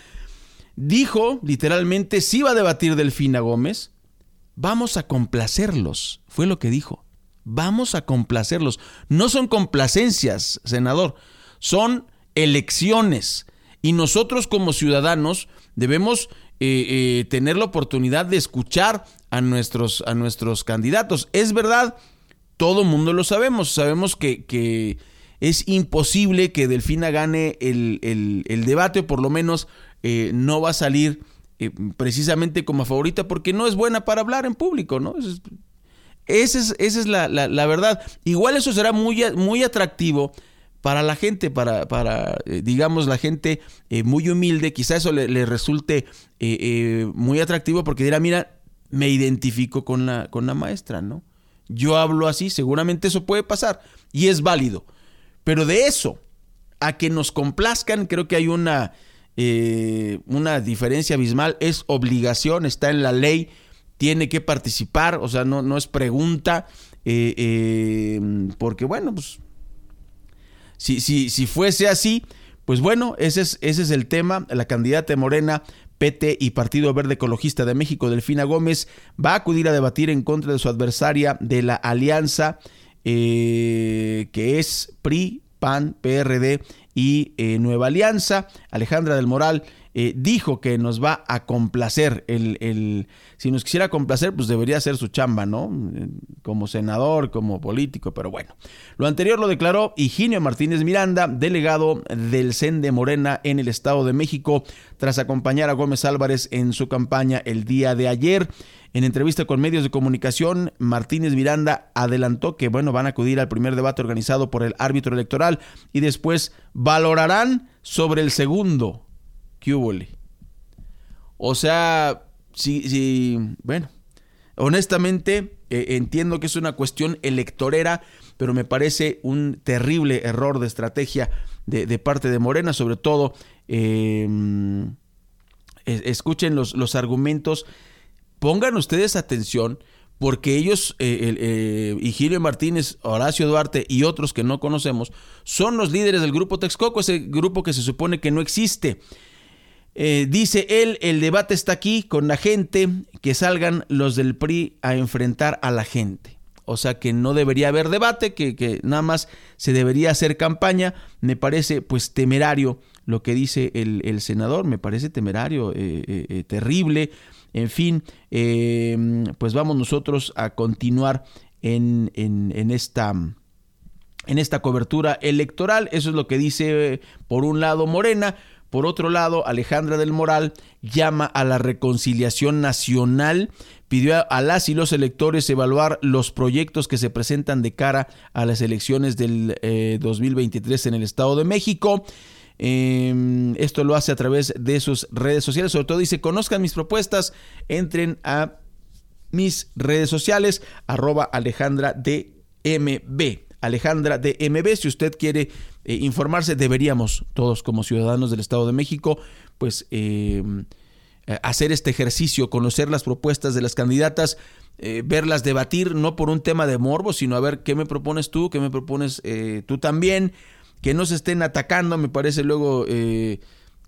dijo literalmente, si va a debatir Delfina Gómez, vamos a complacerlos, fue lo que dijo, vamos a complacerlos. No son complacencias, senador, son elecciones. Y nosotros como ciudadanos debemos eh, eh, tener la oportunidad de escuchar a nuestros, a nuestros candidatos. Es verdad, todo mundo lo sabemos. Sabemos que, es imposible que Delfina gane el, el, debate, por lo menos eh, no va a salir precisamente como favorita, porque no es buena para hablar en público, ¿no? Esa es, esa es la, la, verdad. Igual eso será muy, muy atractivo para la gente, para, para eh, digamos, la gente eh, muy humilde, quizá eso le, resulte eh, muy atractivo porque dirá, mira, me identifico con la, con la maestra, ¿no? Yo hablo así, seguramente eso puede pasar y es válido. Pero de eso a que nos complazcan, creo que hay una, una diferencia abismal, es obligación, está en la ley, tiene que participar, o sea, no, no es pregunta, porque bueno, pues si, si, si fuese así, pues bueno, ese es, ese es el tema. La candidata Morena, PT y Partido Verde Ecologista de México, Delfina Gómez, va a acudir a debatir en contra de su adversaria de la alianza, eh, que es PRI, PAN, PRD y eh, Nueva Alianza. Alejandra del Moral eh, dijo que nos va a complacer. El, el, si nos quisiera complacer, pues debería ser su chamba, ¿no? Como senador, como político, pero bueno. Lo anterior lo declaró Higinio Martínez Miranda, delegado del CEN de Morena en el Estado de México, tras acompañar a Gómez Álvarez en su campaña el día de ayer. En entrevista con medios de comunicación, Martínez Miranda adelantó que, bueno, van a acudir al primer debate organizado por el árbitro electoral y después valorarán sobre el segundo ¿Qué O sea, si, bueno, honestamente eh, entiendo que es una cuestión electorera, pero me parece un terrible error de estrategia de, parte de Morena, sobre todo, em, escuchen los, los argumentos, pongan ustedes atención, porque ellos, eh, eh, Martínez, Horacio Duarte y otros que no conocemos, son los líderes del grupo Texcoco, ese grupo que se supone que no existe. Eh, dice él, el debate está aquí con la gente, que salgan los del PRI a enfrentar a la gente. O sea que no debería haber debate, que, nada más se debería hacer campaña. Me parece pues temerario lo que dice el, senador, me parece temerario, eh, eh, terrible. En fin, pues vamos nosotros a continuar en, en, esta en esta cobertura electoral. Eso es lo que dice por un lado Morena. Por otro lado, Alejandra del Moral llama a la reconciliación nacional, pidió a las y los electores evaluar los proyectos que se presentan de cara a las elecciones del 2023 eh, en el Estado de México. Em, esto lo hace a través de sus redes sociales. Sobre todo dice, conozcan mis propuestas, entren a mis redes sociales, arroba Alejandra DMB. Alejandra de. Si usted quiere eh, informarse, deberíamos todos como ciudadanos del Estado de México, pues eh, eh, hacer este ejercicio, conocer las propuestas de las candidatas, verlas debatir, no por un tema de morbo, sino a ver qué me propones tú, qué me propones tú también, que no se estén atacando, me parece luego...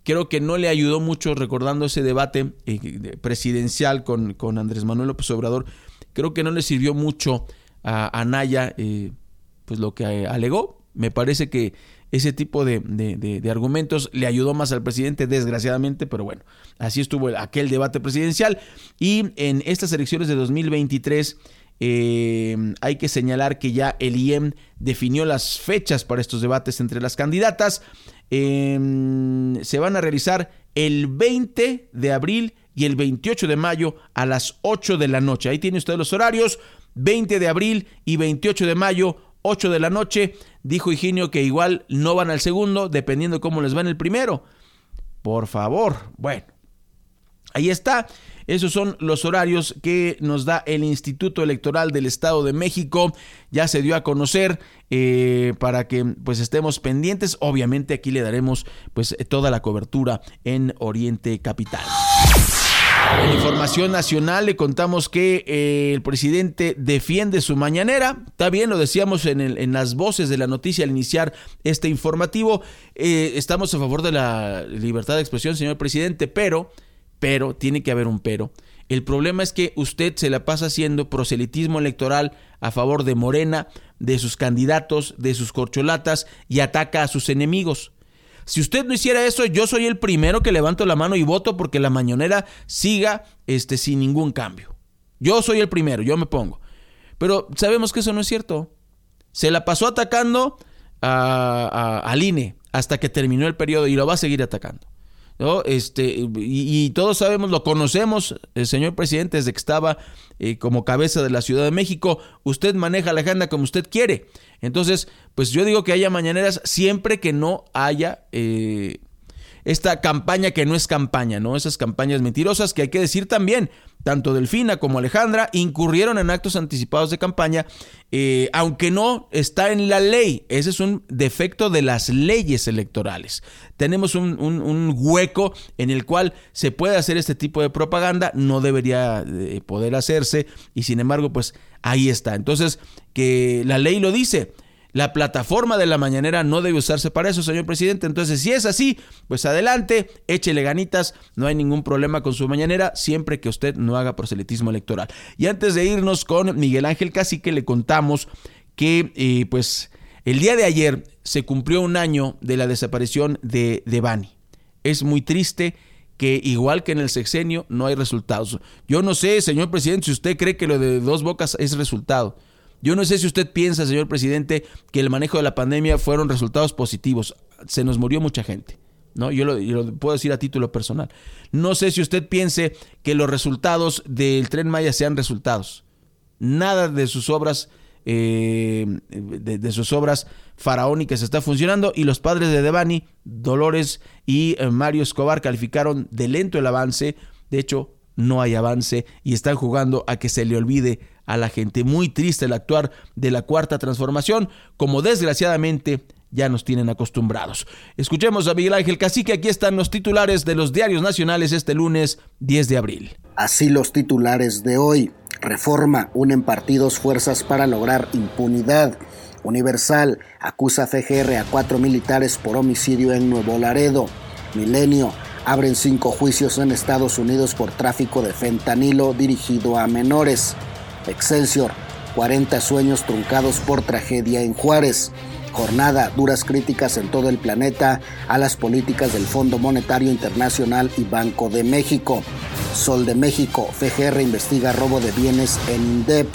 Creo que no le ayudó mucho recordando ese debate presidencial con, con, Andrés Manuel López Obrador. Creo que no le sirvió mucho a, a Naya pues lo que alegó. Me parece que ese tipo de, de, argumentos le ayudó más al presidente, desgraciadamente, pero bueno, así estuvo aquel debate presidencial. Y en estas elecciones de 2023, Eh, hay que señalar que ya el IEM definió las fechas para estos debates entre las candidatas. Eh, se van a realizar el 20 de abril y el 28 de mayo a las 8 de la noche. Ahí tiene usted los horarios. 20 de abril y 28 de mayo, 8 de la noche. Dijo Higinio que igual no van al segundo, dependiendo cómo les va en el primero. Por favor. Bueno, ahí está. Esos son los horarios que nos da el Instituto Electoral del Estado de México. Ya se dio a conocer eh, para que pues estemos pendientes. Obviamente aquí le daremos pues toda la cobertura en Oriente Capital. En información nacional le contamos que eh, el presidente defiende su mañanera. Está bien, lo decíamos en, el, en las voces de la noticia al iniciar este informativo. Eh, estamos a favor de la libertad de expresión, señor presidente, pero pero, tiene que haber un pero. El problema es que usted se la pasa haciendo proselitismo electoral a favor de Morena, de sus candidatos, de sus corcholatas y ataca a sus enemigos. Si usted no hiciera eso, yo soy el primero que levanto la mano y voto porque la mañonera siga este, sin ningún cambio. Yo soy el primero, yo me pongo. Pero sabemos que eso no es cierto. Se la pasó atacando a, a, al INE hasta que terminó el periodo y lo va a seguir atacando. ¿No? Este, y, y, todos sabemos, lo conocemos, el señor presidente, desde que estaba eh, como cabeza de la Ciudad de México, usted maneja la agenda como usted quiere. Entonces, pues yo digo que haya mañaneras siempre que no haya eh, esta campaña que no es campaña, ¿no? Esas campañas mentirosas que hay que decir también, tanto Delfina como Alejandra incurrieron en actos anticipados de campaña, eh, aunque no está en la ley. Ese es un defecto de las leyes electorales. Tenemos un, hueco en el cual se puede hacer este tipo de propaganda, no debería eh, poder hacerse y sin embargo, pues ahí está. Entonces, que la ley lo dice. La plataforma de la mañanera no debe usarse para eso, señor presidente. Entonces, si es así, pues adelante, échele ganitas, no hay ningún problema con su mañanera, siempre que usted no haga proselitismo electoral. Y antes de irnos con Miguel Ángel Cacique, le contamos que, eh, pues, el día de ayer se cumplió un año de la desaparición de, de Bani. Es muy triste que igual que en el sexenio no hay resultados. Yo no sé, señor presidente, si usted cree que lo de dos bocas es resultado. Yo no sé si usted piensa, señor presidente, que el manejo de la pandemia fueron resultados positivos. Se nos murió mucha gente. ¿no? Yo lo, puedo decir a título personal. No sé si usted piense que los resultados del tren Maya sean resultados. Nada de sus obras, eh, de, de, sus obras faraónicas está funcionando y los padres de Devani, Dolores y eh, Mario Escobar calificaron de lento el avance. De hecho, no hay avance y están jugando a que se le olvide a la gente. Muy triste el actuar de la cuarta transformación, como desgraciadamente ya nos tienen acostumbrados. Escuchemos a Miguel Ángel Cacique, aquí están los titulares de los diarios nacionales este lunes 10 de abril. Así los titulares de hoy. Reforma, unen partidos fuerzas para lograr impunidad. Universal acusa FGR a cuatro militares por homicidio en Nuevo Laredo. Milenio abren cinco juicios en Estados Unidos por tráfico de fentanilo dirigido a menores. Excelsior, 40 sueños truncados por tragedia en Juárez. Jornada, duras críticas en todo el planeta a las políticas del Fondo Monetario Internacional y Banco de México. Sol de México, FGR investiga robo de bienes en INDEP.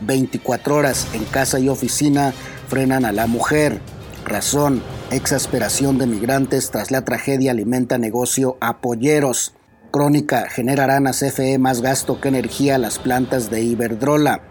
24 horas en casa y oficina frenan a la mujer. Razón, exasperación de migrantes tras la tragedia alimenta negocio a polleros. Crónica, generarán a CFE más gasto que energía las plantas de Iberdrola.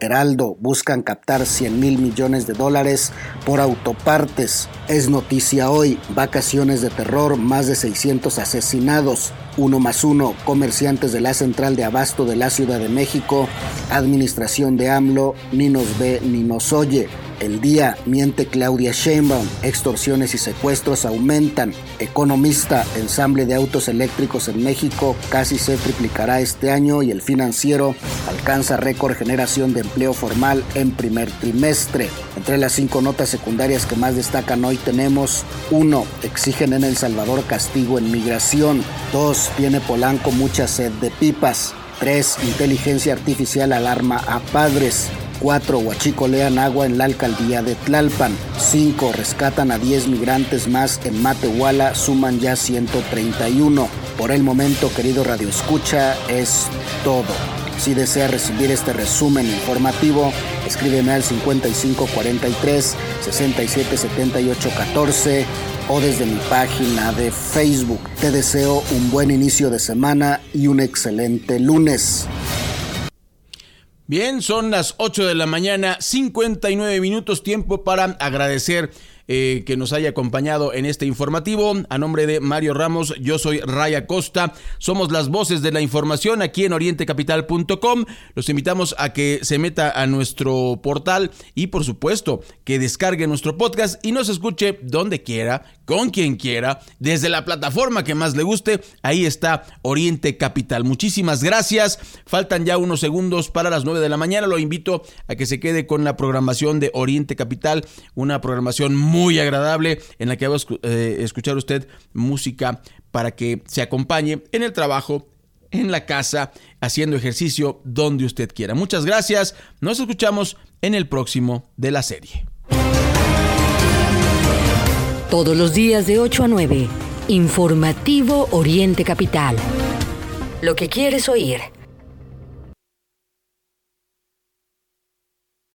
Heraldo, buscan captar 100 mil millones de dólares por autopartes. Es noticia hoy, vacaciones de terror, más de 600 asesinados. Uno más uno, comerciantes de la central de abasto de la Ciudad de México. Administración de AMLO, ni nos ve ni nos oye. El día miente Claudia Sheinbaum, extorsiones y secuestros aumentan. Economista, ensamble de autos eléctricos en México casi se triplicará este año y el financiero alcanza récord generación de empleo formal en primer trimestre. Entre las cinco notas secundarias que más destacan hoy tenemos 1. Exigen en El Salvador castigo en migración. 2. Tiene Polanco mucha sed de pipas. 3. Inteligencia artificial alarma a padres. 4. Huachicolean agua en la alcaldía de Tlalpan. 5. Rescatan a 10 migrantes más en Matehuala, suman ya 131. Por el momento, querido Radio Escucha, es todo. Si desea recibir este resumen informativo, escríbeme al 5543 677814 o desde mi página de Facebook. Te deseo un buen inicio de semana y un excelente lunes. Bien, son las 8 de la mañana, 59 minutos tiempo para agradecer eh, que nos haya acompañado en este informativo. A nombre de Mario Ramos, yo soy Raya Costa. Somos las voces de la información aquí en orientecapital.com. Los invitamos a que se meta a nuestro portal y por supuesto que descargue nuestro podcast y nos escuche donde quiera, con quien quiera, desde la plataforma que más le guste. Ahí está Oriente Capital. Muchísimas gracias. Faltan ya unos segundos para las 9 de la mañana. Lo invito a que se quede con la programación de Oriente Capital, una programación muy muy agradable en la que va a eh, escuchar usted música para que se acompañe en el trabajo, en la casa, haciendo ejercicio donde usted quiera. Muchas gracias. Nos escuchamos en el próximo de la serie. Todos los días de 8 a 9. Informativo Oriente Capital. Lo que quieres oír.